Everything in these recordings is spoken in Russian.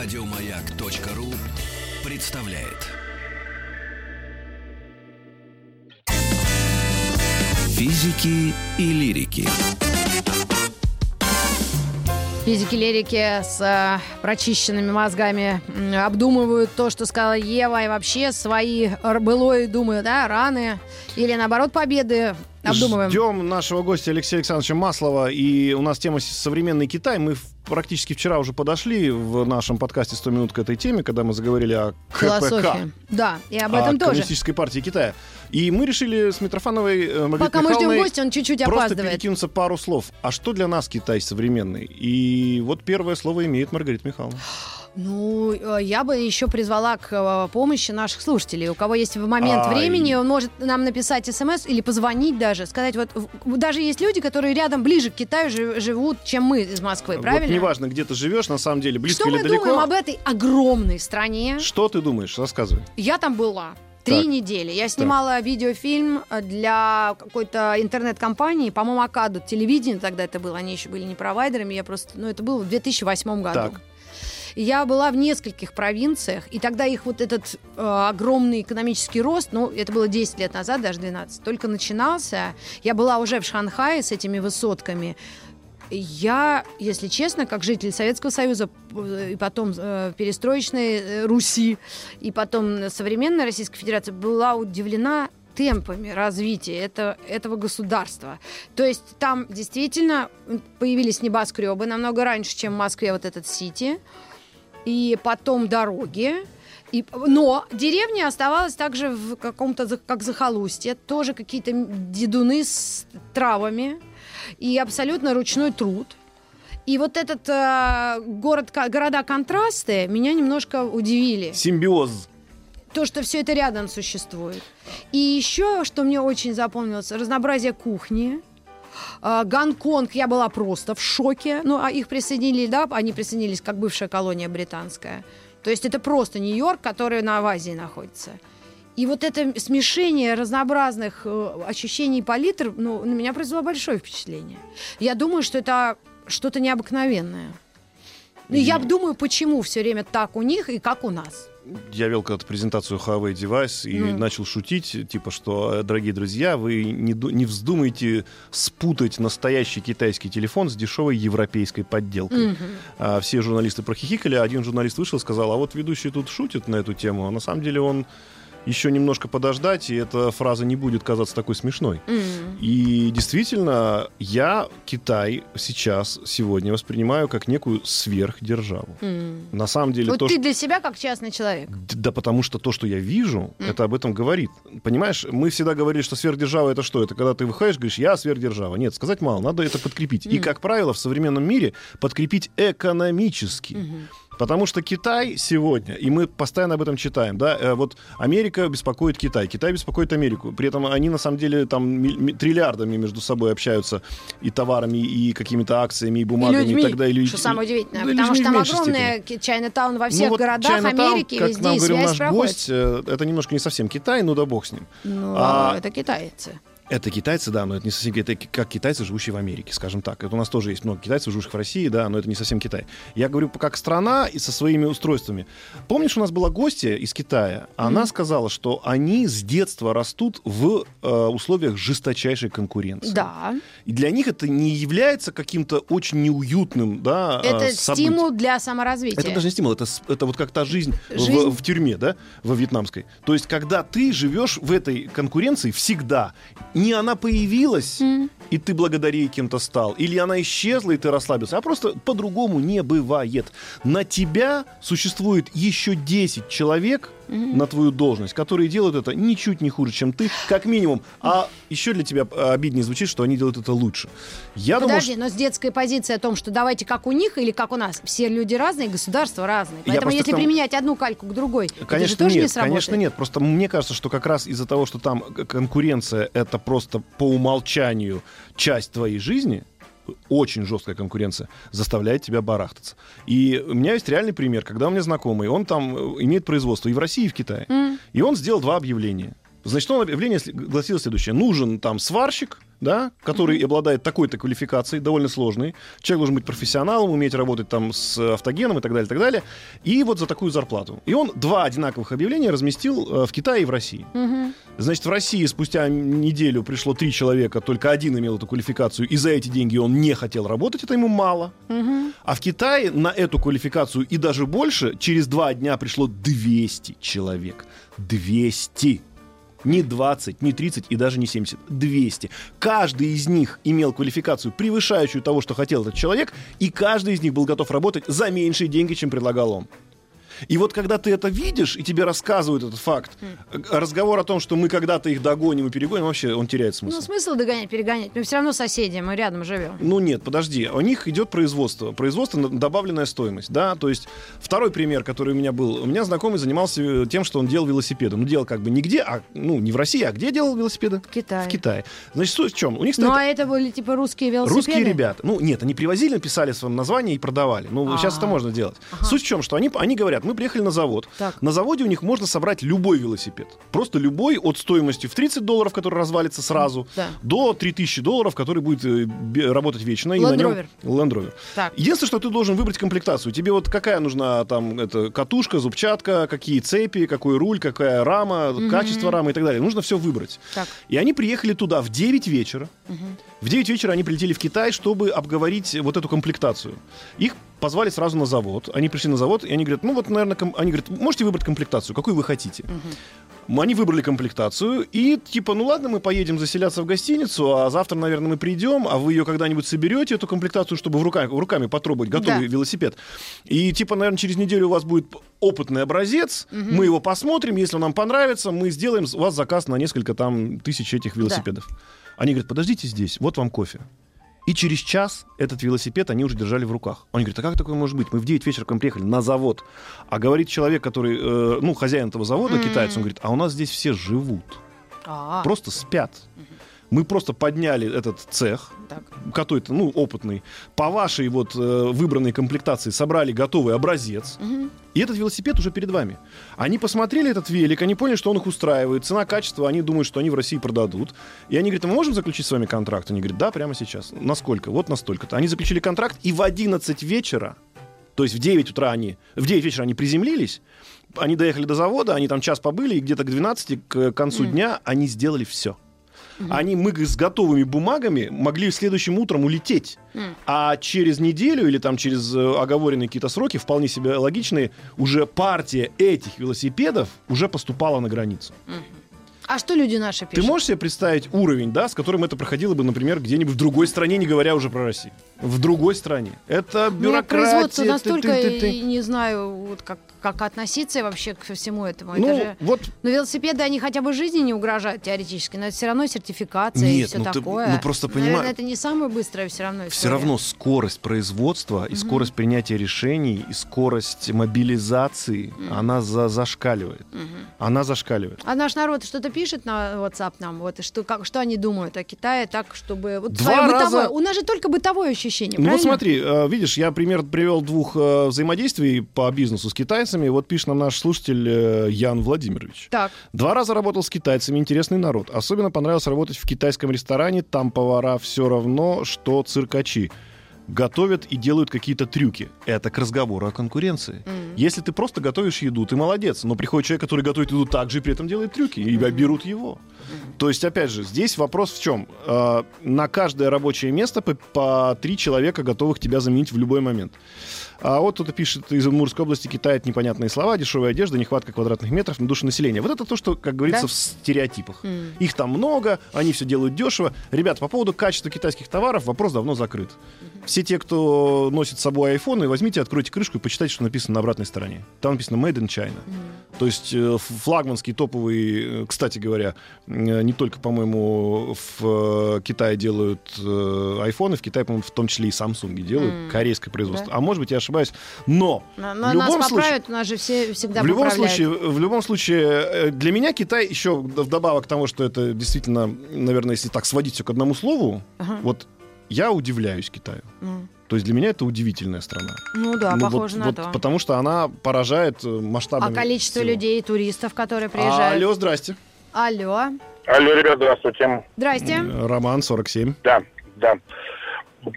Радиомаяк.ру представляет. Физики и лирики. Физики-лирики с э, прочищенными мозгами обдумывают то, что сказала Ева, и вообще свои былое, думаю, да, раны или, наоборот, победы обдумываем. Ждем нашего гостя Алексея Александровича Маслова. И у нас тема современный Китай. Мы практически вчера уже подошли в нашем подкасте «100 минут» к этой теме, когда мы заговорили о КПК. Философия. Да, и об этом о тоже. Коммунистической партии Китая. И мы решили с Митрофановой э, Маргаритой Пока мы ждем гостя, он чуть-чуть просто опаздывает. перекинуться пару слов. А что для нас Китай современный? И вот первое слово имеет Маргарита Михайловна. Ну, э, я бы еще призвала к э, помощи наших слушателей. У кого есть в момент Ай. времени, он может нам написать смс или позвонить даже, сказать, вот даже есть люди, которые рядом ближе к Китаю жи- живут, чем мы из Москвы, правильно? Вот неважно, где ты живешь, на самом деле, близко Что или мы далеко. думаем об этой огромной стране? Что ты думаешь? Рассказывай. Я там была. Три Так. недели. Я снимала видеофильм э, для какой-то интернет-компании, по-моему, Акаду телевидение тогда это было, они еще были не провайдерами, я просто, ну, это было в 2008 году. Так. Я была в нескольких провинциях, и тогда их вот этот э, огромный экономический рост, ну, это было 10 лет назад, даже 12, только начинался. Я была уже в Шанхае с этими высотками. Я, если честно, как житель Советского Союза, э, и потом э, перестроечной э, Руси, и потом современной Российской Федерации, была удивлена темпами развития это, этого государства. То есть там действительно появились небоскребы намного раньше, чем в Москве вот этот Сити, и потом дороги. И, но деревня оставалась также в каком-то, как захолустье, тоже какие-то дедуны с травами и абсолютно ручной труд. И вот этот э, город, города контрасты меня немножко удивили. Симбиоз. То, что все это рядом существует. И еще, что мне очень запомнилось, разнообразие кухни. А, Гонконг, я была просто в шоке. Ну, а их присоединили, да, они присоединились как бывшая колония британская. То есть это просто Нью-Йорк, который на Азии находится. И вот это смешение разнообразных э, ощущений палитр, ну, на меня произвело большое впечатление. Я думаю, что это что-то необыкновенное. Ну, я думаю, почему все время так у них и как у нас. Я вел когда-то презентацию Huawei Device и Ну. начал шутить, типа, что, э, дорогие друзья, вы не, не вздумайте спутать настоящий китайский телефон с дешевой европейской подделкой. Мгм. А, все журналисты прохихикали, а один журналист вышел и сказал, а вот ведущий тут шутит на эту тему, а на самом деле он еще немножко подождать, и эта фраза не будет казаться такой смешной. М. И действительно, я Китай сейчас, сегодня воспринимаю как некую сверхдержаву. М. На самом деле, Вот то, ты что... для себя как частный человек. Да потому что то, что я вижу, Мгм. это об этом говорит. Понимаешь, мы всегда говорили, что сверхдержава это что? Это когда ты выходишь, говоришь, я сверхдержава. Нет, сказать мало, надо это подкрепить. И, Мгм. как правило, в современном мире подкрепить экономически. Мгм. Потому что Китай сегодня, и мы постоянно об этом читаем, да, э, вот Америка беспокоит Китай, Китай беспокоит Америку. При этом они на самом деле там ми- ми- триллиардами между собой общаются и товарами, и какими-то акциями, и бумагами, и, людьми, так далее. что самое удивительное. Да и потому что там огромная Чайна-таун во Ну всех вот городах Чайна-таун, Америки, как везде нам и говорил наш проходит. гость, э, это немножко не совсем Китай, ну да бог с ним. Ну, А- это китайцы. Это китайцы, да, но это не совсем это как китайцы, живущие в Америке, скажем так. Это у нас тоже есть много китайцев, живущих в России, да, но это не совсем Китай. Я говорю как страна и со своими устройствами. Помнишь, у нас была гостья из Китая? Она сказала, что они с детства растут в э, условиях жесточайшей конкуренции. Да. И для них это не является каким-то очень неуютным, да, э, Это событием. стимул для саморазвития. Это даже не стимул, это, это вот как та жизнь, в- Жизнь. В, тюрьме, да, во вьетнамской. То есть, когда ты живешь в этой конкуренции всегда, не она появилась, М. и ты благодаря ей кем-то стал, или она исчезла, и ты расслабился, а просто по-другому не бывает. На тебя существует еще 10 человек на твою должность, которые делают это ничуть не хуже, чем ты, как минимум. А еще для тебя обиднее звучит, что они делают это лучше. Я думаю, Подожди, но с детской позиции о том, что давайте как у них или как у нас. Все люди разные, государства разные. Поэтому если тому- применять одну кальку к другой, это Конечно тоже нет, не сработает. конечно нет. Просто мне кажется, что как раз из-за того, что там конкуренция это просто по умолчанию часть твоей жизни, очень жесткая конкуренция, заставляет тебя барахтаться. И у меня есть реальный пример, когда у меня знакомый, он там имеет производство и в России, и в Китае. М. И он сделал два объявления. Значит, он объявление гласило следующее. Нужен там сварщик, да, который обладает такой-то квалификацией, довольно сложной. Человек должен быть профессионалом, уметь работать там с автогеном и так далее, и так далее. И вот за такую зарплату. И он два одинаковых объявления разместил э, в Китае и в России. Значит, в России спустя неделю пришло три человека, только один имел эту квалификацию, и за эти деньги он не хотел работать, это ему мало. А в Китае на эту квалификацию и даже больше через два дня пришло 200 человек. 200. Не 20, не 30 и даже не 70. 200. Каждый из них имел квалификацию, превышающую того, что хотел этот человек, и каждый из них был готов работать за меньшие деньги, чем предлагал он. И вот когда ты это видишь, и тебе рассказывают этот факт, э, разговор о том, что мы когда-то их догоним и перегоним, вообще он теряет смысл. Ну, смысл догонять, перегонять. Мы все равно соседи, мы рядом живем. Ну нет, подожди, у них идет производство, производство на- добавленная стоимость, да, то есть второй пример, который у меня был, у меня знакомый занимался э, тем, что он делал велосипеды, ну делал как бы нигде, а ну не в России, а где делал велосипеды? В Китае. В Китае. Значит, суть в чем? У них стоит Ну, а это были типа русские велосипеды? Русские ребята. Ну, нет, они привозили, написали свое название и продавали. Ну, А. сейчас это можно делать. Суть в чем, что они, они говорят, мы приехали на завод. Так. На заводе у них можно собрать любой велосипед. Просто любой от стоимости в 30 долларов, который развалится сразу, Да. до 3000 долларов, который будет э, работать вечно. и Land на нем-. Land Rover. Так. Единственное, что ты должен выбрать комплектацию. Тебе вот какая нужна там это, катушка, зубчатка, какие цепи, какой руль, какая рама, качество рамы и так далее. Нужно все выбрать. Так. И они приехали туда в 9 вечера. В 9 вечера они прилетели в Китай, чтобы обговорить вот эту комплектацию. Их позвали сразу на завод. Они пришли на завод, и они говорят, ну вот, наверное, ком- они говорят, можете выбрать комплектацию, какую вы хотите. М, Они выбрали комплектацию, и типа, ну ладно, мы поедем заселяться в гостиницу, а завтра, наверное, мы придем, а вы ее когда-нибудь соберете, эту комплектацию, чтобы в руками, руками потрогать готовый Да. велосипед. И типа, наверное, через неделю у вас будет опытный образец, мы его посмотрим, если он нам понравится, мы сделаем у вас заказ на несколько там тысяч этих велосипедов. Они говорят, подождите здесь, вот вам кофе. И через час этот велосипед они уже держали в руках. Он говорит, а как такое может быть? Мы в 9 вечера к вам приехали на завод. А говорит человек, который, э, ну, хозяин этого завода, китаец, он говорит, а у нас здесь все живут. А, Просто спят. Мы просто подняли этот цех, какой-то, ну, опытный, по вашей вот э, выбранной комплектации собрали готовый образец, и этот велосипед уже перед вами. Они посмотрели этот велик, они поняли, что он их устраивает, цена, качество, они думают, что они в России продадут. И они говорят, «А мы можем заключить с вами контракт? Они говорят, да, прямо сейчас. Насколько? Вот настолько-то. Они заключили контракт, и в 11 вечера, то есть в 9 утра они, в 9 вечера они приземлились, они доехали до завода, они там час побыли, и где-то к 12, к концу дня они сделали все. Они мы с готовыми бумагами могли следующим утром улететь. А через неделю или там через э, оговоренные какие-то сроки, вполне себе логичные, уже партия этих велосипедов уже поступала на границу. А что люди наши Ты пишут? можешь себе представить уровень, да, с которым это проходило бы, например, где-нибудь в другой стране, не говоря уже про Россию? В другой стране. Это У меня бюрократия. производство ты- настолько, ты- ты- ты. и не знаю, вот как, как относиться вообще ко всему этому. Ну, это же... вот Ну, велосипеды, они хотя бы жизни не угрожают теоретически, но это все равно сертификация и Нет, все ну ты- такое. ну просто Наверное, понимаю- это не самая быстрая все равно все история. равно скорость производства и скорость принятия решений и скорость мобилизации, она за- зашкаливает. Она зашкаливает. А наш народ что-то пишет на WhatsApp нам, вот, и что, как, что они думают о Китае, так, чтобы... Вот Два своё бытовое. раза- У нас же только бытовое ощущение, Ну вот правильно? смотри, э, видишь, я пример привел двух э, взаимодействий по бизнесу с китайцами. Вот пишет нам наш слушатель э, Ян Владимирович. Так, Два раза работал с китайцами, интересный народ. Особенно понравилось работать в китайском ресторане. Там повара все равно, что циркачи. Готовят и делают какие-то трюки. Это к разговору о конкуренции. Если ты просто готовишь еду, ты молодец. Но приходит человек, который готовит еду так же и при этом делает трюки. И берут его. То есть, опять же, здесь вопрос в чем? Э, на каждое рабочее место по, по три человека готовых тебя заменить в любой момент. А вот кто-то пишет из Удмуртской области, китает непонятные слова, дешевая одежда, нехватка квадратных метров на душу населения. Вот это то, что, как говорится, Да? в стереотипах. Их там много, они все делают дешево. Ребят, по поводу качества китайских товаров вопрос давно закрыт. Все те, кто носит с собой айфоны, возьмите, откройте крышку и почитайте, что написано на обратной стороне. Там написано Made in China. То есть э, флагманский топовый, э, кстати говоря, э, не только, по-моему, в Китае делают айфоны, в Китае, по-моему, в том числе и Samsung делают, М. корейское производство. Да. А может быть, я ошибаюсь. Но на, в на- любом нас случае, у нас же все всегда в любом поправляют. случае, в любом случае, для меня Китай еще вдобавок к тому, что это действительно, наверное, если так сводить все к одному слову, Ага. вот я удивляюсь Китаю. М. То есть для меня это удивительная страна. Ну да, Ну, вот- похоже на вот то. Потому что она поражает э, А масштабами. количество всего. людей, туристов, которые приезжают. Алло, здрасте. Алло. Алло, ребят, здравствуйте. Здрасте. Роман, 47. Да, да.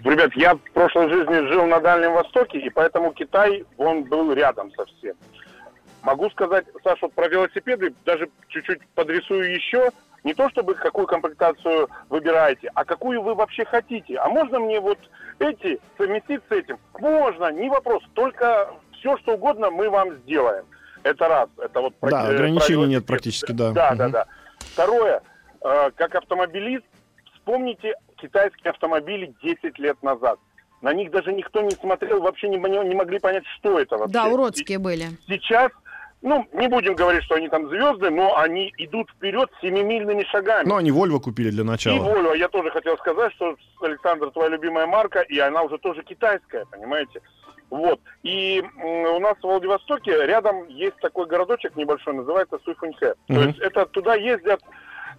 Ребят, я в прошлой жизни жил на Дальнем Востоке, и поэтому Китай, он был рядом совсем. Могу сказать, Саша, вот про велосипеды даже чуть-чуть подрисую еще. Не то, чтобы какую комплектацию выбираете, а какую вы вообще хотите. А можно мне вот эти совместить с этим? Можно, не вопрос. Только все, что угодно, мы вам сделаем. Это раз. Это вот Да, э, ограничений нет практически, да. Да, да, Мгм. да. Второе. э, Как автомобилист, вспомните китайские автомобили 10 лет назад. На них даже никто не смотрел, вообще не, не могли понять, что это вообще. Да, уродские были. Сейчас, ну, не будем говорить, что они там звезды, но они идут вперед семимильными шагами. Ну, они Вольво купили для И начала. Volvo, я тоже хотел сказать, что Александр, твоя любимая марка, и она уже тоже китайская, понимаете? Вот. И у нас в Владивостоке рядом есть такой городочек небольшой, называется Суйфуньхэ. То Мгм. есть это туда ездят,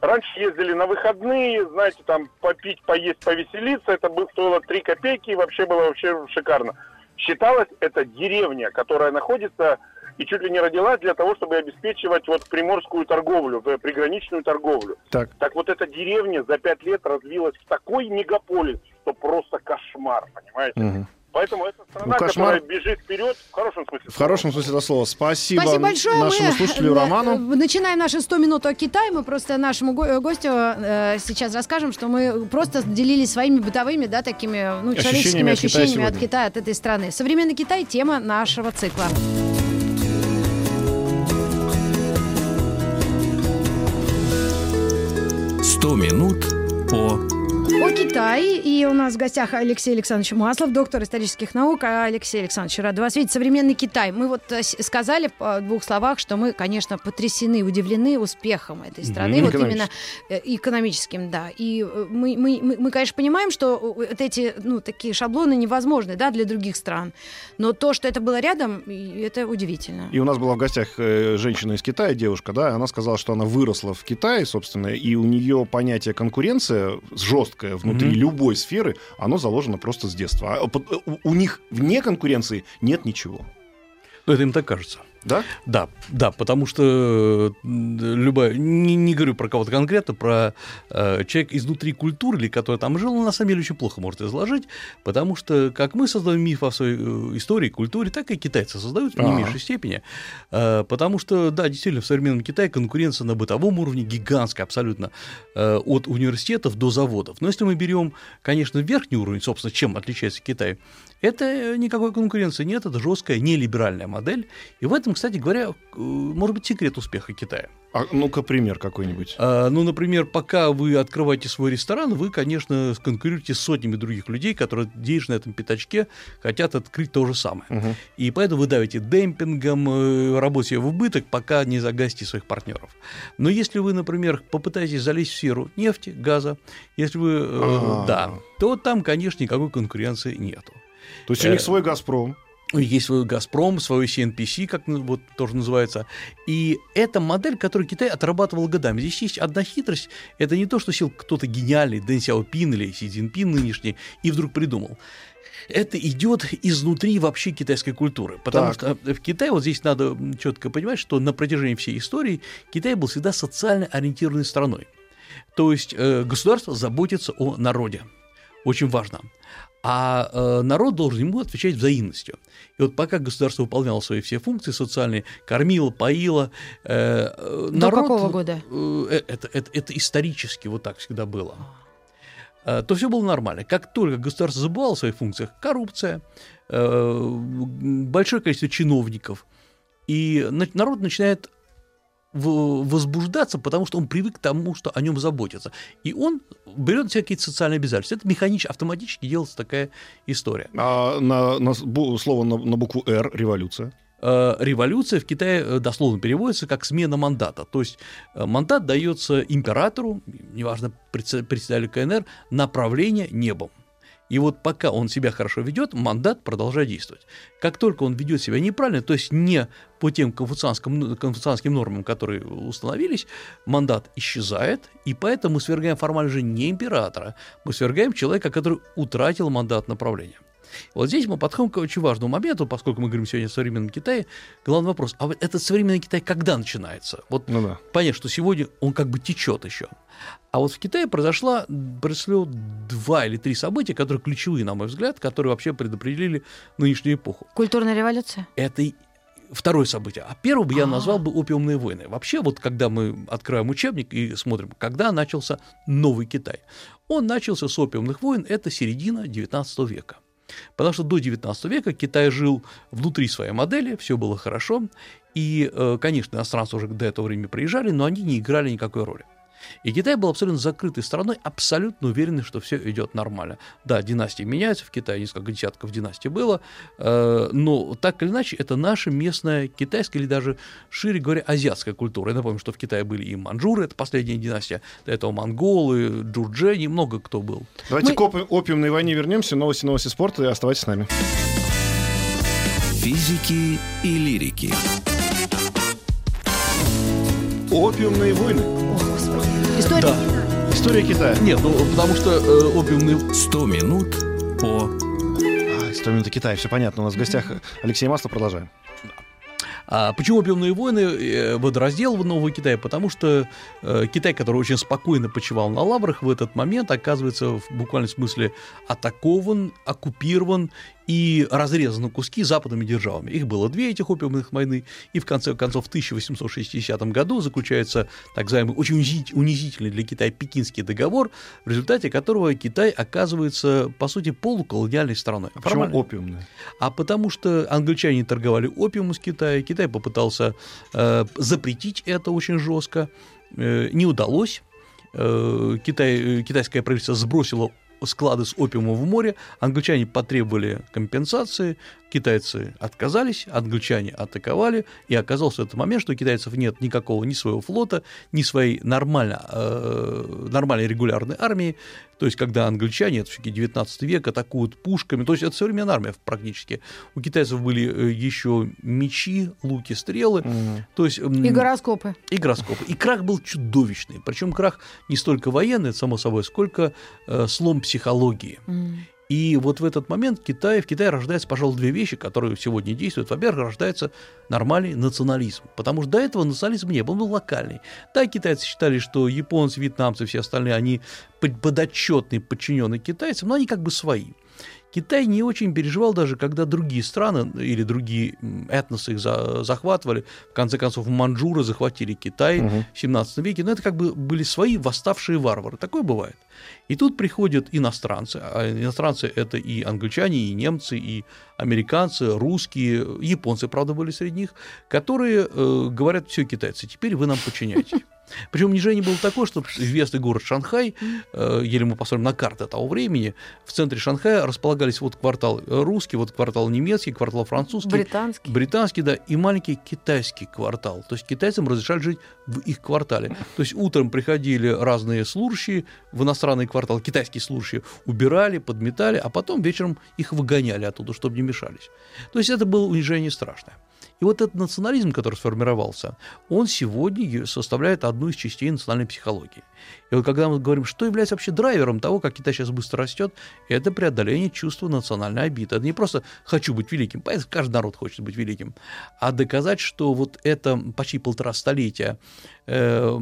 раньше ездили на выходные, знаете, там попить, поесть, повеселиться, это бы стоило 3 копейки, и вообще было вообще шикарно. Считалось, это деревня, которая находится и чуть ли не родилась для того, чтобы обеспечивать вот приморскую торговлю, э, приграничную торговлю. Так. Так вот эта деревня за пять лет развилась в такой мегаполис, что просто кошмар, понимаете? Мгм. Поэтому это страна, Ну, кошмар- которая бежит вперед в хорошем смысле. В хорошем смысле этого слова. Спасибо, Спасибо большое. нашему Мы, слушателю э, Роману. э, Начинаем наши 100 минут о Китае. Мы просто нашему го- гостю э, сейчас расскажем, что мы просто делились своими бытовыми, да, такими ну, Ощущениями человеческими от Китая ощущениями от. Китая, от этой страны. Современный Китай – тема нашего цикла. 100 минут по О Китае. И у нас в гостях Алексей Александрович Маслов, доктор исторических наук. Алексей Александрович, рад вас видеть. Современный Китай. Мы вот э, сказали в двух словах, что мы, конечно, потрясены, удивлены успехом этой страны. Мгм. Вот именно э, экономическим, да. И э, мы, мы, мы, мы, конечно, понимаем, что вот эти, ну, такие шаблоны невозможны, да, для других стран. Но то, что это было рядом, это удивительно. И у нас была в гостях женщина из Китая, девушка, да, она сказала, что она выросла в Китае, собственно, и у нее понятие конкуренция жесткое внутри Мгм. любой сферы, оно заложено просто с детства. А под- у, у них вне конкуренции нет ничего. Ну, это им так кажется. Да? Да, да, потому что э, любая, не, не говорю про кого-то конкретно, про э, человек изнутри культуры, или который там жил, он на самом деле очень плохо может изложить, потому что как мы создаем миф о своей э, истории, культуре, так и китайцы создают в не Ага. меньшей степени, Э, потому что, да, действительно, в современном Китае конкуренция на бытовом уровне гигантская абсолютно, э, от университетов до заводов. Но если мы берем, конечно, верхний уровень, собственно, чем отличается Китай, это никакой конкуренции нет, это жесткая нелиберальная модель. И в этом, кстати говоря, э, может быть секрет успеха Китая. А, ну-ка, пример какой-нибудь. А, Ну, например, пока вы открываете свой ресторан, вы, конечно, конкурируете с сотнями других людей, которые, деятельны на этом пятачке, хотят открыть то же самое. Мгм. И поэтому вы давите демпингом, э, работе в убыток, пока не загасите своих партнеров. Но если вы, например, попытаетесь залезть в сферу нефти, газа, если вы, э, А. да, то там, конечно, никакой конкуренции нету. То есть у них Э, свой «Газпром». Есть свой «Газпром», свой CNPC, как вот тоже называется. И это модель, которую Китай отрабатывал годами. Здесь есть одна хитрость. Это не то, что сел кто-то гениальный, Дэн Сяопин или Си Цзиньпин нынешний, и вдруг придумал. Это идет изнутри вообще китайской культуры. Потому Так. что в Китае, вот здесь надо четко понимать, что на протяжении всей истории Китай был всегда социально ориентированной страной. То есть э, государство заботится о народе. Очень важно. А э, народ должен ему отвечать взаимностью. И вот пока государство выполняло свои все функции социальные, кормило, поило, э, э, До народ, какого года? э, это, это, это исторически вот так всегда было. Э, То все было нормально. Как только государство забывало о своих функциях, коррупция, э, большое количество чиновников, и на- народ начинает возбуждаться, потому что он привык к тому, что о нем заботятся. И он берет на себя какие-то социальные обязательства. Это механически, автоматически делается такая история. А на, на слово на, на букву «Р» — революция. Э, Революция в Китае э, дословно переводится как смена мандата. То есть э, мандат дается императору, неважно, предсе- председателю КНР, направление небом. И вот пока он себя хорошо ведет, мандат продолжает действовать. Как только он ведет себя неправильно, то есть не по тем конфуцианским, конфуцианским нормам, которые установились, мандат исчезает, и поэтому мы свергаем формально же не императора, мы свергаем человека, который утратил мандат направления. Вот здесь мы подходим к очень важному моменту, поскольку мы говорим сегодня о современном Китае. Главный вопрос, а вот этот современный Китай когда начинается? Вот Ну да. понятно, что сегодня он как бы течет еще. А вот в Китае произошло, произошло два или три события, которые ключевые, на мой взгляд, которые вообще предопределили нынешнюю эпоху. Культурная революция? Это и второе событие. А первым бы я А. назвал бы опиумные войны. Вообще, вот когда мы открываем учебник и смотрим, когда начался новый Китай. Он начался с опиумных войн, это середина XIX века. Потому что до XIX века Китай жил внутри своей модели, все было хорошо, и, э, конечно, иностранцы уже до этого времени приезжали, но они не играли никакой роли. И Китай был абсолютно закрытой страной, абсолютно уверенный, что все идет нормально. Да, династии меняются, в Китае несколько десятков династий было, э, но так или иначе это наша местная китайская или даже, шире говоря, азиатская культура. Я напомню, что в Китае были и манжуры, это последняя династия, до этого монголы, джурджени, много кто был. Давайте Мы- к опи- опиумной войне вернемся. Новости, новости спорта. И оставайтесь с нами. Физики и лирики. Опиумные войны. История? История Китая. Нет, ну потому что э, опиумные 100 минут по А, 100 минут Китая, все понятно. У нас в гостях Алексей Маслов. Продолжаем. А почему опиумные войны э, водораздел в Нового Китая? Потому что э, Китай, который очень спокойно почивал на лаврах, в этот момент оказывается в буквальном смысле атакован, оккупирован и разрезан на куски западными державами. Их было две этих опиумных войны, и в конце концов в 1860 году заключается так называемый очень унизи- унизительный для Китая Пекинский договор, в результате которого Китай оказывается, по сути, полуколониальной страной. А почему опиумные? А потому что англичане торговали опиумом с Китая, Китай попытался э, запретить это очень жестко, э, не удалось. Э, Китай, э, китайское правительство сбросило склады с опиумом в море, англичане потребовали компенсации, китайцы отказались, англичане атаковали, и оказался в этот момент, что у китайцев нет никакого ни своего флота, ни своей нормально, э, нормальной регулярной армии, то есть когда англичане, это все-таки 19 век, атакуют пушками, то есть это современная армия практически. У китайцев были э, еще мечи, луки, стрелы, Мгм. то есть... И гороскопы. и гороскопы. И крах был чудовищный. Причем крах не столько военный, само собой, сколько э, слом психологии. М. И вот в этот момент Китай, в Китае рождается, пожалуй, две вещи, которые сегодня действуют. Во-первых, рождается нормальный национализм, потому что до этого национализм не был, он был локальный. Да, китайцы считали, что японцы, вьетнамцы, все остальные, они под- подотчетные, подчиненные китайцам, но они как бы свои. Китай не очень переживал даже, когда другие страны или другие этносы их за- захватывали. В конце концов, манжуры захватили Китай Мгм. в 17 веке. Но это как бы были свои восставшие варвары. Такое бывает. И тут приходят иностранцы. А иностранцы – это и англичане, и немцы, и американцы, русские, японцы, правда, были среди них, которые э, говорят, все, китайцы, теперь вы нам подчиняетесь. Причем унижение было такое, что известный город Шанхай, э, если мы посмотрим на карты того времени, в центре Шанхая располагались вот квартал русский, вот квартал немецкий, квартал французский, Британский. британский, да, и маленький китайский квартал. То есть китайцам разрешали жить в их квартале. То есть утром приходили разные служащие в иностранный квартал, китайские служащие, убирали, подметали, а потом вечером их выгоняли оттуда, чтобы не мешались. То есть это было унижение страшное. И вот этот национализм, который сформировался, он сегодня составляет одну из частей национальной психологии. И вот когда мы говорим, что является вообще драйвером того, как Китай сейчас быстро растет, это преодоление чувства национальной обиды. Это не просто «хочу быть великим», понятно, каждый народ хочет быть великим, а доказать, что вот это почти полтора столетия э,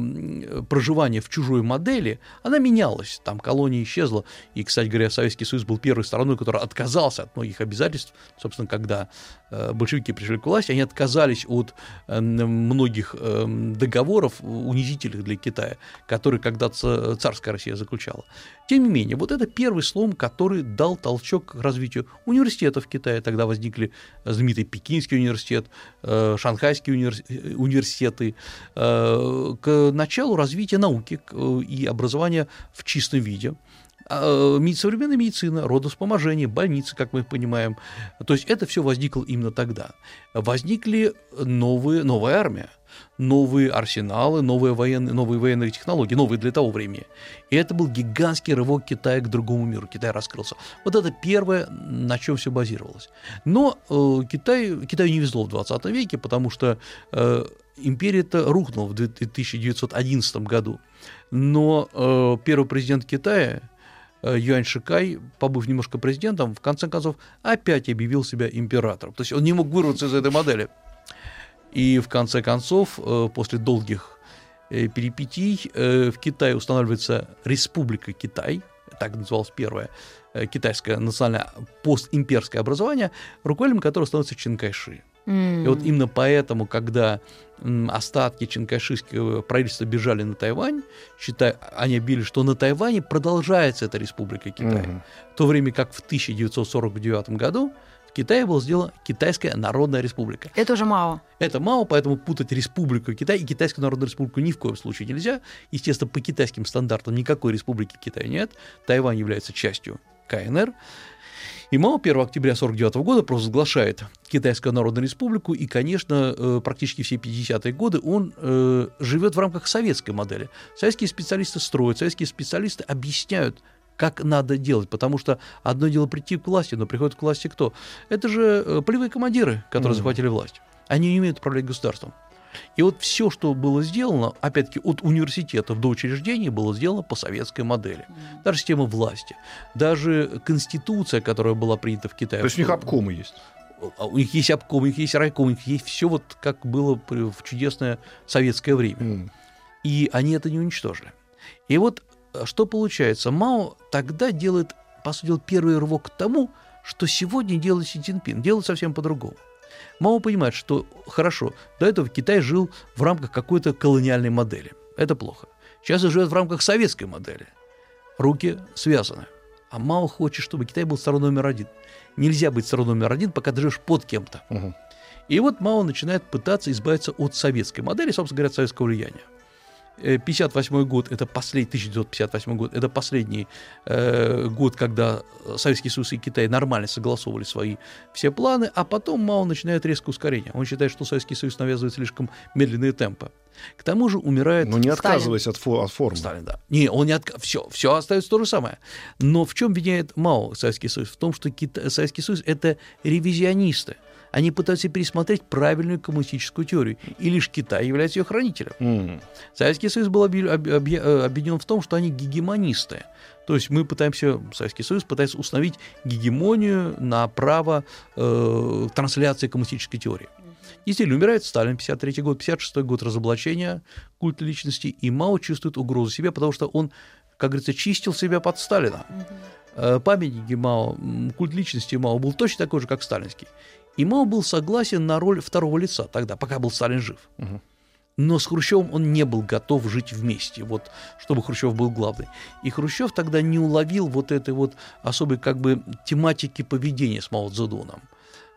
проживания в чужой модели, она менялась, там колония исчезла, и, кстати говоря, Советский Союз был первой страной, которая отказался от многих обязательств, собственно, когда э, большевики пришли к власти, они отказались от э, многих э, договоров унизительных для Китая, которые когда-то ца- царская Россия заключала. Тем не менее, вот это первый слом, который дал толчок к развитию университетов в Китае. Тогда возникли знаменитый Пекинский университет, э, Шанхайские э, университеты, э, к началу развития науки э, и образования в чистом виде. А, э, Современная медицина, родовспоможение, больницы, как мы понимаем. То есть это все возникло именно тогда. Возникли новые, новая армия, новые арсеналы, новые военные, новые военные технологии, новые для того времени. И это был гигантский рывок Китая к другому миру. Китай раскрылся. Вот это первое, на чем все базировалось. Но э, Китай, Китаю не везло в 20 веке, потому что э, империя-то рухнула в 1911 году. Но э, первый президент Китая э, Юань Шикай, побыв немножко президентом, в конце концов опять объявил себя императором. То есть он не мог вырваться из этой модели. И в конце концов, э, после долгих э, перипетий, э, в Китае устанавливается Республика Китай, так называлось первое э, китайское национальное постимперское образование, руководителем которого становится Чин Кайши. И вот именно поэтому, когда остатки чинкайшистского правительства бежали на Тайвань, считая, они объявили, что на Тайване продолжается эта республика Китай. Мгм. В то время как в 1949 году в Китае была сделана Китайская Народная Республика. Это уже Мао. Это мало, поэтому путать Республику Китай и Китайскую Народную Республику ни в коем случае нельзя. Естественно, по китайским стандартам никакой республики Китая нет. Тайвань является частью КНР. И Мао 1 октября 1949 года провозглашает Китайскую Народную Республику, и, конечно, э, практически все 50-е годы он э, живет в рамках советской модели. Советские специалисты строят, советские специалисты объясняют, как надо делать, потому что одно дело прийти к власти, но приходят к власти кто? Это же э, полевые командиры, которые Мгм. захватили власть. Они не умеют управлять государством. И вот все, что было сделано, опять-таки, от университетов до учреждений, было сделано по советской модели. Даже система власти, даже конституция, которая была принята в Китае. То есть у них обкомы есть. А У них есть обком, у них есть райком, у них есть все вот как было в чудесное советское время. М. И они это не уничтожили. И вот что получается? Мао тогда делает, по сути дела, первый рывок к тому, что сегодня делает Си Цзиньпин. Делает совсем по-другому. Мао понимает, что хорошо, до этого Китай жил в рамках какой-то колониальной модели. Это плохо. Сейчас он живет в рамках советской модели. Руки связаны. А Мао хочет, чтобы Китай был страной номер один. Нельзя быть страной номер один, пока ты живешь под кем-то. Мгм. И вот Мао начинает пытаться избавиться от советской модели, собственно говоря, от советского влияния. Э, 58 год, это последний, 1958 год, это последний э, год, когда Советский Союз и Китай нормально согласовывали свои все планы, а потом Мао начинает резкое ускорение. Он считает, что Советский Союз навязывает слишком медленные темпы. К тому же умирает Но Ну, не Сталин. отказываясь от, фо- от формы. Сталин, да. Не, он не отка... все, все остается то же самое. Но в чем обвиняет Мао Советский Союз? В том, что Кита... Советский Союз это ревизионисты. Они пытаются пересмотреть правильную коммунистическую теорию, и лишь Китай является ее хранителем. М. Советский Союз был э, объединен в том, что они гегемонисты. То есть мы пытаемся, Советский Союз пытается установить гегемонию на право э, трансляции коммунистической теории. Действительно, умирает Сталин, 53 год, 56 год разоблачения культа личности, и Мао чувствует угрозу себе, потому что он, как говорится, чистил себя под Сталина. Э, Памятники Мао, культ личности Мао был точно такой же, как сталинский. И Мао был согласен на роль второго лица тогда, пока был Сталин жив. Мгм. Но с Хрущевым он не был готов жить вместе, вот, чтобы Хрущев был главный. И Хрущев тогда не уловил вот этой вот особой как бы тематики поведения с Мао Цзэдуном.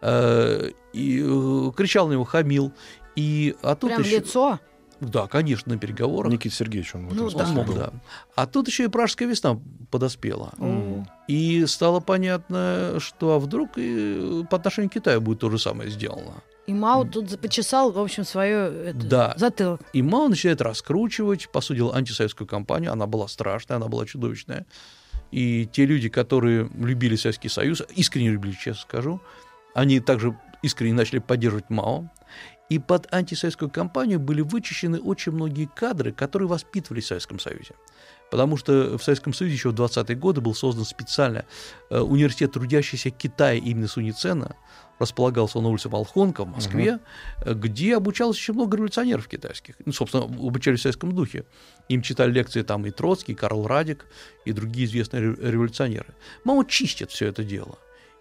Э, И э, кричал на него, хамил. И, а тут Прям еще- лицо. Да, конечно, на переговорах. Никита Сергеевич, он в этом Ну, да. Он мог, да. А тут еще и пражская весна подоспела. М. И стало понятно, что а вдруг и по отношению к Китаю будет то же самое сделано. И Мао тут почесал, в общем, свое Да. затылок. И Мао начинает раскручивать, по сути дела, антисоветскую кампанию. Она была страшная, она была чудовищная. И те люди, которые любили Советский Союз, искренне любили, честно скажу, они также искренне начали поддерживать Мао. И под антисоветскую кампанию были вычищены очень многие кадры, которые воспитывались в Советском Союзе. Потому что в Советском Союзе еще в 20-е годы был создан специально э, университет трудящийся Китая имени Суницена. Располагался на улице Волхонка в Москве, э, где обучалось очень много революционеров китайских. Ну, собственно, обучались в советском духе. Им читали лекции там и Троцкий, и Карл Радик, и другие известные ре- революционеры. Мао чистит все это дело.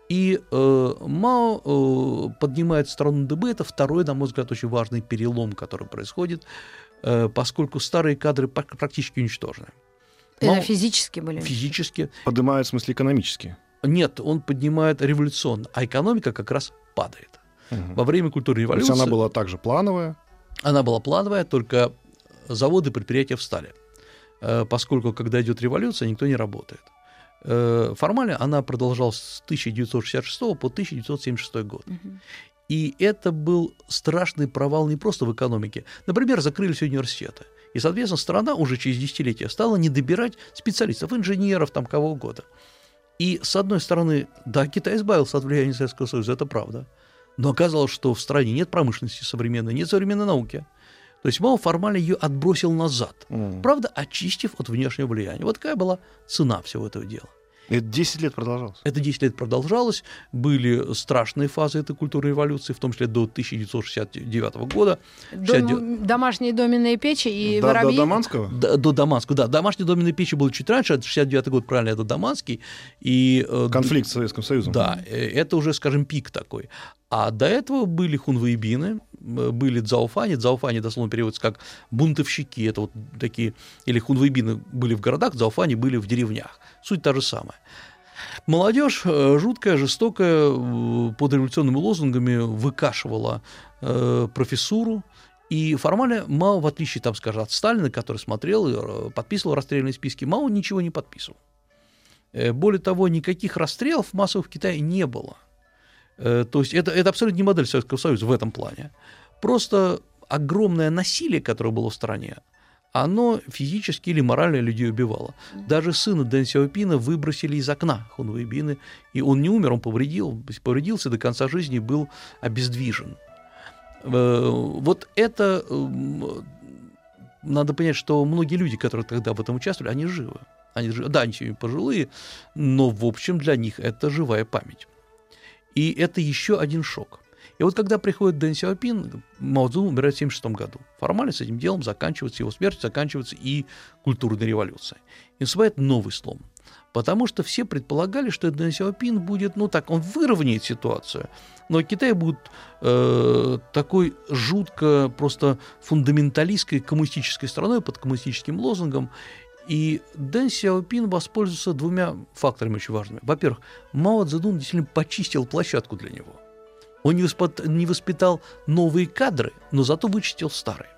И э, Мао э, поднимает страну ДБ. Это второй, на мой взгляд, очень важный перелом, который происходит, э, поскольку старые кадры пр- практически уничтожены. Это Мао физически были. физически Поднимает, в смысле, экономически. нет, он поднимает революционно, а экономика как раз падает. Мгм. Во время культуры То есть революции она была также плановая. она была плановая, только заводы, предприятия встали. Э, Поскольку, когда идет революция, никто не работает. Э, Формально она продолжалась с 1966 по 1976 год. И это был страшный провал не просто в экономике. Например, закрыли все университеты. И, соответственно, страна уже через десятилетия стала не добирать специалистов, инженеров, там кого угодно. И, с одной стороны, да, Китай избавился от влияния Советского Союза, это правда. Но оказалось, что в стране нет промышленности современной, нет современной науки. То есть Мао формально ее отбросил назад, М. правда, очистив от внешнего влияния. Вот какая была цена всего этого дела. Это 10 лет продолжалось. Это 10 лет продолжалось, были страшные фазы этой культурной революции, в том числе до 1969 года. Дом- 69 домашние доменные печи и до, до воробьи. Даманского? До, до Даманского, да. Домашние доменные печи были чуть раньше, это 69 год, правильно, это Даманский. И, э, Конфликт с Советским Союзом. Да, э, это уже, скажем, пик такой. А до этого были хунвейбины, э, были дзауфани. Дзауфани дословно переводится как бунтовщики. Это вот такие... Или хунвейбины были в городах, дзауфани были в деревнях. Суть та же самая. Молодежь э, жуткая, жестокая, э, под революционными лозунгами выкашивала э, профессуру, и формально Мао, в отличие, там, скажем, от Сталина, который смотрел и подписывал расстрельные списки, Мао ничего не подписывал. Более того, никаких расстрелов массовых в Китае не было. Э, То есть это, это абсолютно не модель Советского Союза в этом плане. Просто огромное насилие, которое было в стране, оно физически или морально людей убивало. Даже сына Дэн Сяопина выбросили из окна Хунвейбины, и он не умер, он повредил, повредился до конца жизни был обездвижен. Э, Вот это надо понять, что многие люди, которые тогда в этом участвовали, они живы. Они. Да, они сегодня пожилые, но в общем для них это живая память. И это еще один шок. И вот когда приходит Дэн Сяопин, Мао Цзэдун умирает в 1976 году. Формально с этим делом заканчивается его смерть, заканчивается и культурная революция. И наступает новый слом. Потому что все предполагали, что Дэн Сяопин будет, ну так, он выровняет ситуацию, но Китай будет э, такой жутко просто фундаменталистской коммунистической страной под коммунистическим лозунгом. И Дэн Сяопин воспользуется двумя факторами очень важными. Во-первых, Мао Цзэдун действительно почистил площадку для него. Он не воспитал новые кадры, но зато вычистил старые.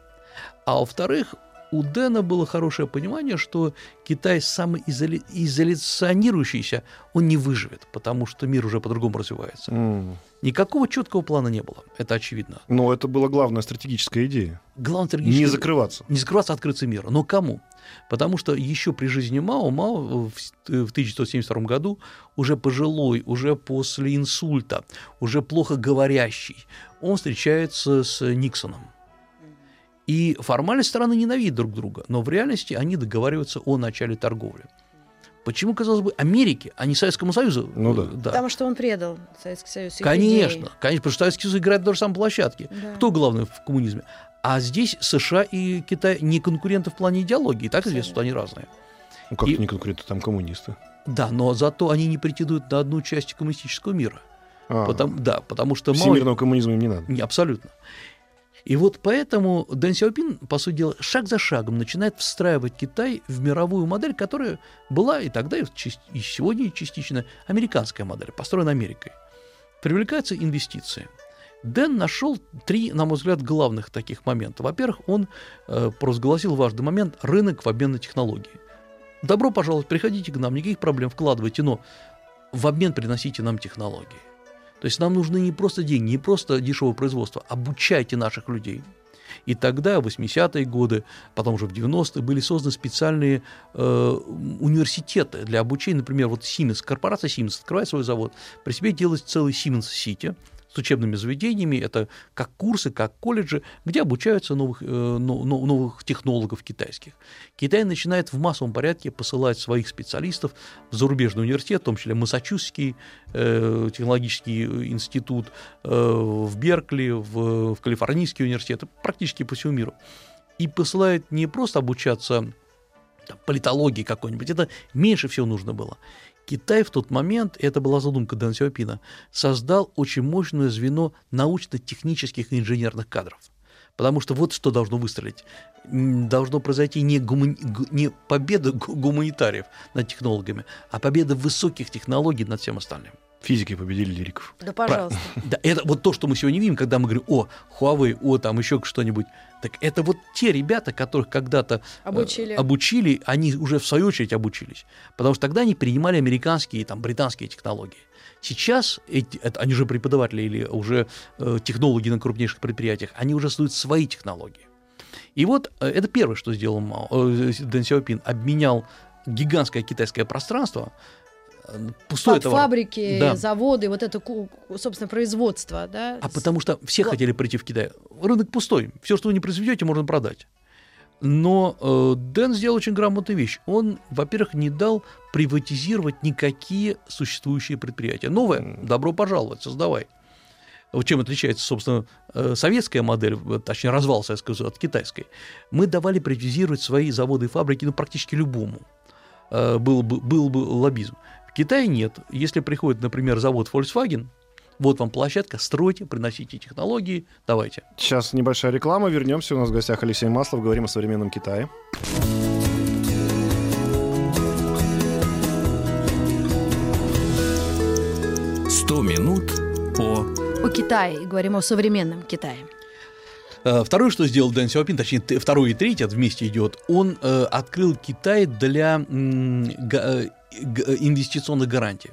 А во-вторых, у Дэна было хорошее понимание, что Китай самоизоляционирующийся, он не выживет, потому что мир уже по-другому развивается. М. Никакого четкого плана не было, это очевидно. Но это была главная стратегическая идея. Главное стратегическое- Не закрываться. не закрываться, открыться миру. Но кому? Потому что еще при жизни Мао, Мао в 1972 году уже пожилой, уже после инсульта, уже плохо говорящий, он встречается с Никсоном. И формально стороны ненавидят друг друга, но в реальности они договариваются о начале торговли. Почему, казалось бы, Америке, а не Советскому Союзу? Ну да. да. Потому что он предал Советский Союз. Конечно, идеи. конечно, потому что Советский Союз играет на той же самой площадке. Да. Кто главный в коммунизме? А здесь США и Китай не конкуренты в плане идеологии. Так известно, что они разные. Ну как И- не конкуренты, там коммунисты. Да, но зато они не претендуют на одну часть коммунистического мира. А, Потому, да, потому что всемирного коммунизма им не надо. Не, абсолютно. И вот поэтому Дэн Сяопин, по сути дела, шаг за шагом начинает встраивать Китай в мировую модель, которая была и тогда, и, сегодня частично американская модель, построена Америкой. Привлекаются инвестиции. Дэн нашел три, на мой взгляд, главных таких момента. Во-первых, он э, провозгласил важный момент – рынок в обмен на технологии. Добро пожаловать, приходите к нам, никаких проблем, вкладывайте, но в обмен приносите нам технологии. То есть нам нужны не просто деньги, не просто дешевое производство, обучайте наших людей. И тогда, в 80-е годы, потом уже в 90-е, были созданы специальные э, университеты для обучения. Например, вот Siemens, корпорация Siemens открывает свой завод, при себе делает целый Siemens City с учебными заведениями, это как курсы, как колледжи, где обучаются новых, э, но- но- новых технологов китайских. Китай начинает в массовом порядке посылать своих специалистов в зарубежный университет, в том числе Массачусетский э, технологический институт, э, в Беркли, в, в Калифорнийский университет, практически по всему миру. И посылает не просто обучаться политологии какой-нибудь, это меньше всего нужно было. Китай в тот момент, это была задумка Дэн Сяопина, создал очень мощное звено научно-технических и инженерных кадров. Потому что вот что должно выстрелить. Должно произойти не, гумани- гу- не победа гу- гуманитариев над технологами, а победа высоких технологий над всем остальным. Физики победили лириков. Да, пожалуйста. Да, это вот то, что мы сегодня видим, когда мы говорим, о, Huawei, о, там еще что-нибудь. Так это вот те ребята, которых когда-то э, Обучили. обучили, они уже в свою очередь обучились. Потому что тогда они принимали американские, там, британские технологии. Сейчас эти, это, они же преподаватели или уже э, технологи на крупнейших предприятиях, они уже создают свои технологии. И вот э, это первое, что сделал Мао, э, Дэн Сяопин, обменял гигантское китайское пространство пустой Фаб- товар. Фабрики, Да. заводы, вот это, собственно, производство, да? А потому что все Ла- хотели прийти в Китай. Рынок пустой. Все, что вы не произведете, можно продать. Но э, Дэн сделал очень грамотную вещь. Он, во-первых, не дал приватизировать никакие существующие предприятия. Новое, добро пожаловать, создавай. Вот чем отличается, собственно, э, советская модель, э, точнее, развал Советского Союза от китайской. Мы давали приватизировать свои заводы и фабрики ну, практически любому. Э, Был бы, был бы лоббизм. Китае нет. Если приходит, например, завод Volkswagen, вот вам площадка, стройте, приносите технологии, давайте. Сейчас небольшая реклама. Вернемся. У нас в гостях Алексей Маслов. Говорим о современном Китае. «100 минут по О Китае, и говорим о современном Китае. Э, Второе, что сделал Дэн Сяопин, точнее, второй и третий, это вместе идет, он э, открыл Китай для э, инвестиционных гарантий.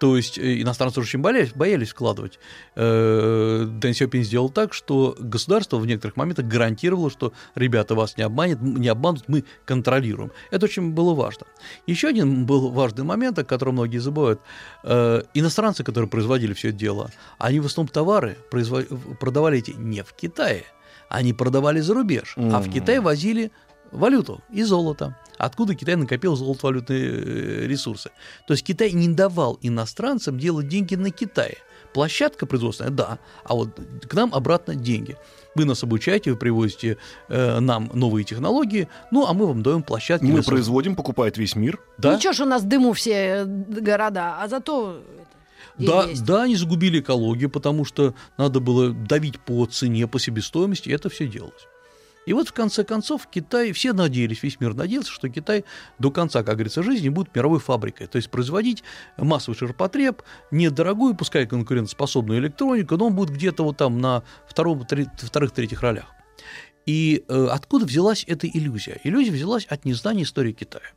То есть э, иностранцы очень боялись, боялись вкладывать. Э, Дэн Сяопин сделал так, что государство в некоторых моментах гарантировало, что ребята вас не обманет, не обманут, мы контролируем. Это очень было важно. Еще один был важный момент, о котором многие забывают. Э, Иностранцы, которые производили все это дело, они в основном товары произво- продавали эти не в Китае, они продавали за рубеж, а в. Китай возили валюту и золото. Откуда Китай накопил золотовалютные э, ресурсы. То есть Китай не давал иностранцам делать деньги на Китае. Площадка производственная, да, а вот к нам обратно деньги. Вы нас обучаете, вы привозите э, нам новые технологии, ну, а мы вам даем площадки. Мы производим, покупает весь мир. Да? Ничего, что у нас дыму все э, города, а зато Да, есть. да, они загубили экологию, потому что надо было давить по цене, по себестоимости, и это все делалось. И вот в конце концов Китай, все надеялись, весь мир надеялся, что Китай до конца, как говорится, жизни будет мировой фабрикой. То есть производить массовый ширпотреб, недорогую, пускай конкурентоспособную электронику, но он будет где-то вот там на втором, тре- вторых-третьих ролях. И э, откуда взялась эта иллюзия? Иллюзия взялась от незнания истории Китая.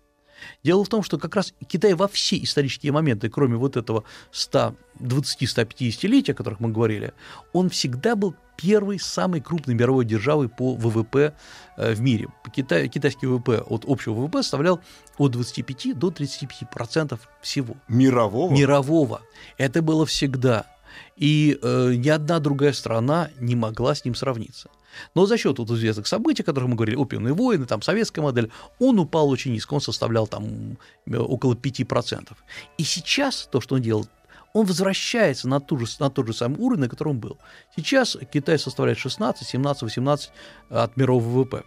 Дело в том, что как раз Китай во все исторические моменты, кроме вот этого 120-150-летия, о которых мы говорили, он всегда был первой самой крупной мировой державой по ВВП э, в мире. Китай, китайский ВВП от общего ВВП составлял от 25 до 35 процентов всего Мирового. мирового. Это было всегда. И э, ни одна другая страна не могла с ним сравниться. Но за счет вот известных событий, о которых мы говорили, опиумные войны, там советская модель, он упал очень низко, он составлял там около 5%. И сейчас то, что он делал, он возвращается на, ту же, на тот же самый уровень, на котором был. Сейчас Китай составляет 16, 17, 18 от мирового ВВП.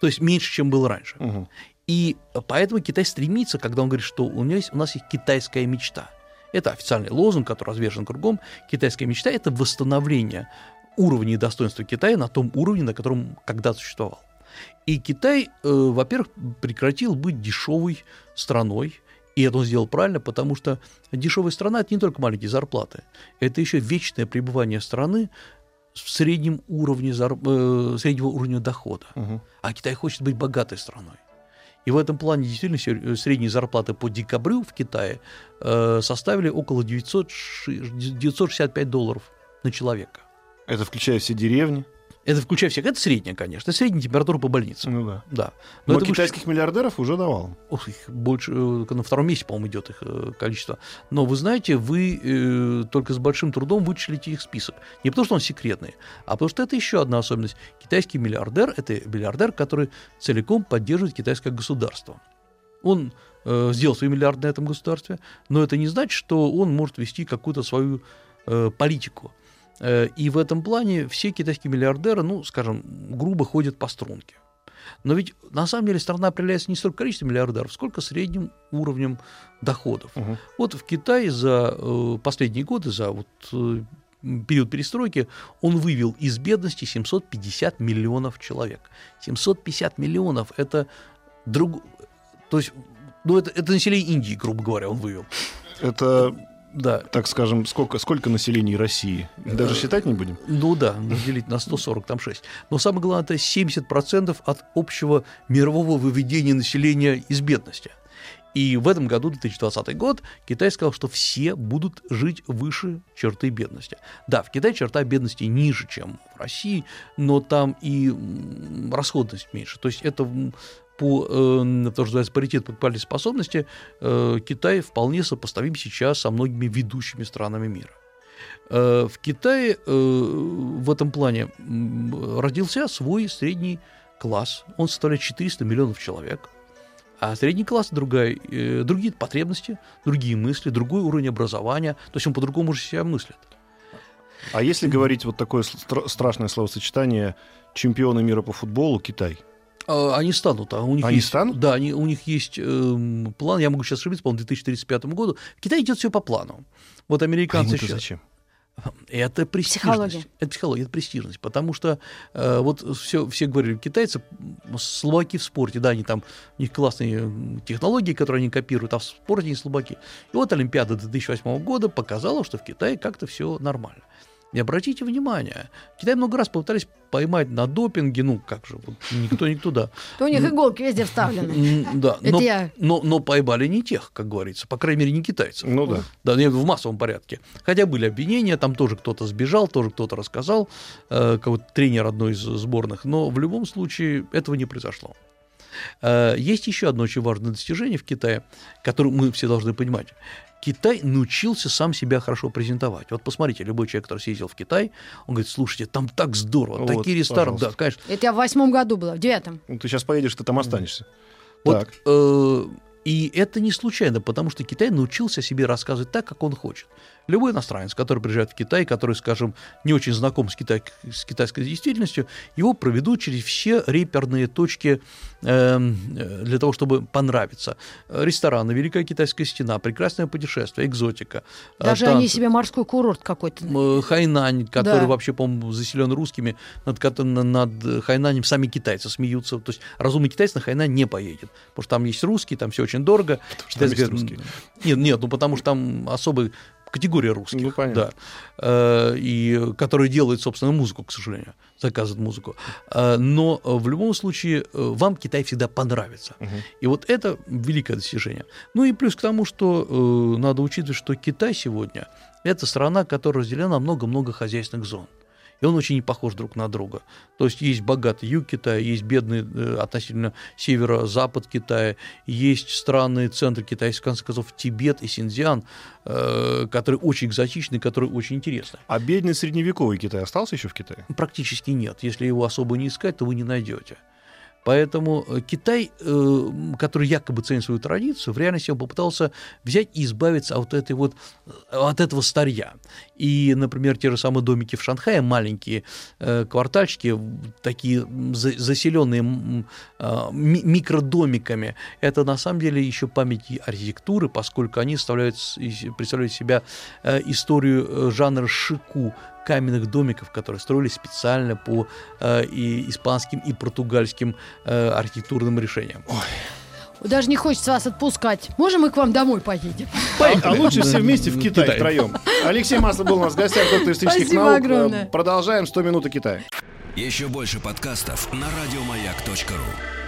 То есть меньше, чем было раньше. Мгм. И поэтому Китай стремится, когда он говорит, что у, него есть, у нас есть китайская мечта. Это официальный лозунг, который развешен кругом. Китайская мечта – это восстановление уровня и достоинства Китая на том уровне, на котором когда-то существовал. И Китай, э, во-первых, прекратил быть дешевой страной, и это он сделал правильно, потому что дешевая страна – это не только маленькие зарплаты, это еще вечное пребывание страны в среднем уровне, зар- э, среднего уровня дохода. Мгм. А Китай хочет быть богатой страной. И в этом плане действительно сер- средние зарплаты по декабрю в Китае э, составили около 900 ши- 965 долларов на человека. Это включая все деревни. Это включая всех. Это средняя, конечно. Это средняя температура по больницам. Ну да. Да. Но, это выше- китайских миллиардеров уже давал. Ох, их больше, э, на втором месте, по-моему, идет их э, количество. Но вы знаете, вы э, только с большим трудом вычислите их список. Не потому, что он секретный, а потому что это еще одна особенность. Китайский миллиардер – это миллиардер, который целиком поддерживает китайское государство. Он э, сделал свой миллиард на этом государстве, но это не значит, что он может вести какую-то свою э, политику. Э, и в этом плане все китайские миллиардеры, ну, скажем, грубо ходят по струнке. Но ведь на самом деле страна определяется не столько количеством миллиардеров, сколько средним уровнем доходов. Мгм. Вот в Китае за э, последние годы, за вот, э, период перестройки, он вывел из бедности 750 миллионов человек. 750 миллионов – это друг... То есть, ну, это, это население Индии, грубо говоря, он вывел. Это, Да, так скажем, сколько, сколько населений России? Даже считать не будем? Ну да, разделить на 140, там 6. Но самое главное, это 70% от общего мирового выведения населения из бедности. И в этом году, 2020 год, Китай сказал, что все будут жить выше черты бедности. Да, в Китае черта бедности ниже, чем в России, но там и расходность меньше. То есть это по, э, то, что называется, паритет покупательной способности, э, Китай вполне сопоставим сейчас со многими ведущими странами мира. Э, в Китае э, в этом плане родился свой средний класс. Он составляет 400 миллионов человек. А средний класс другая, э, другие потребности, другие мысли, другой уровень образования. То есть он по-другому уже себя мыслит. А если говорить вот такое стра- страшное словосочетание чемпионы мира по футболу Китай? А, Они станут. А у них Они есть, станут? Да, они, у них есть эм, план, я могу сейчас ошибиться, по-моему, к 2035 году. В Китае идет все по плану. Вот А американцы ему-то сейчас. зачем? Это престижность. Психология. Это психология, это престижность. Потому что э, вот все, все говорили, китайцы, слабаки в спорте, да, они там, у них классные м, технологии, которые они копируют, а в спорте они слабаки. И вот Олимпиада 2008 года показала, что в Китае как-то все нормально. И обратите внимание, Китай много раз попытались поймать на допинге, ну как же, вот никто никто да. То у них иголки везде вставлены. Да, Это но, я. но, но поймали не тех, как говорится, по крайней мере, не китайцев. Ну да. Да, не в массовом порядке. Хотя были обвинения, там тоже кто-то сбежал, тоже кто-то рассказал, э, какой-то тренер одной из сборных, но в любом случае этого не произошло. Э, есть еще одно очень важное достижение в Китае, которое мы все должны понимать. Китай научился сам себя хорошо презентовать. Вот посмотрите, любой человек, который съездил в Китай, он говорит, слушайте, там так здорово, Вот, такие рестораны, да, конечно. Это я в восьмом году была, в девятом. Ну, ты сейчас поедешь, ты там останешься. Вот, Так. э, и это не случайно, потому что Китай научился себе рассказывать так, как он хочет. Любой иностранец, который приезжает в Китай, который, скажем, не очень знаком с, китай- с китайской действительностью, его проведут через все реперные точки эм, э, для того, чтобы понравиться. Э, Рестораны, Великая Китайская стена, прекрасное путешествие, экзотика. э, Даже они танцы. себе морской курорт какой-то. М, Хайнань, который Да. вообще, по-моему, заселен русскими, над, над Хайнанем сами китайцы смеются. То есть разумный китайец на Хайнань не поедет, потому что там есть русские, там все очень дорого. что там Китайцы есть говорят, русские. Нет, нет, ну потому что там особая категория русских. Ну, понятно. Да. Э, и которые делают, собственно, музыку, к сожалению, заказывают музыку. Э, Но э, в любом случае вам Китай всегда понравится. Мгм. И вот это великое достижение. Ну и плюс к тому, что надо учитывать, что Китай сегодня это страна, которая разделена на много-много хозяйственных зон. И он очень не похож друг на друга. То есть есть богатый юг Китая, есть бедный э, относительно северо-запад Китая, есть странные центры Китая, в конце концов, Тибет и Синьцзян, э, которые очень экзотичны, которые очень интересны. А бедный средневековый Китай остался еще в Китае? Практически нет. Если его особо не искать, то вы не найдете. Поэтому э, Китай, э, который якобы ценит свою традицию, в реальности он попытался взять и избавиться от, этой вот, э, от этого старья. И, например, те же самые домики в Шанхае, маленькие квартальчики, такие за- заселенные а, ми- микродомиками, это на самом деле еще памяти архитектуры, поскольку они из- представляют себя историю жанра шику, каменных домиков, которые строились специально по э, и испанским и португальским э, архитектурным решениям. Даже не хочется вас отпускать. Можем мы к вам домой поедем? А лучше все вместе в Китай Китай. втроем. Алексей Маслов был у нас в гостях, доктор исторических Спасибо наук. огромное. Продолжаем 100 минут о Китае. Еще больше подкастов на радиомаяк.ру.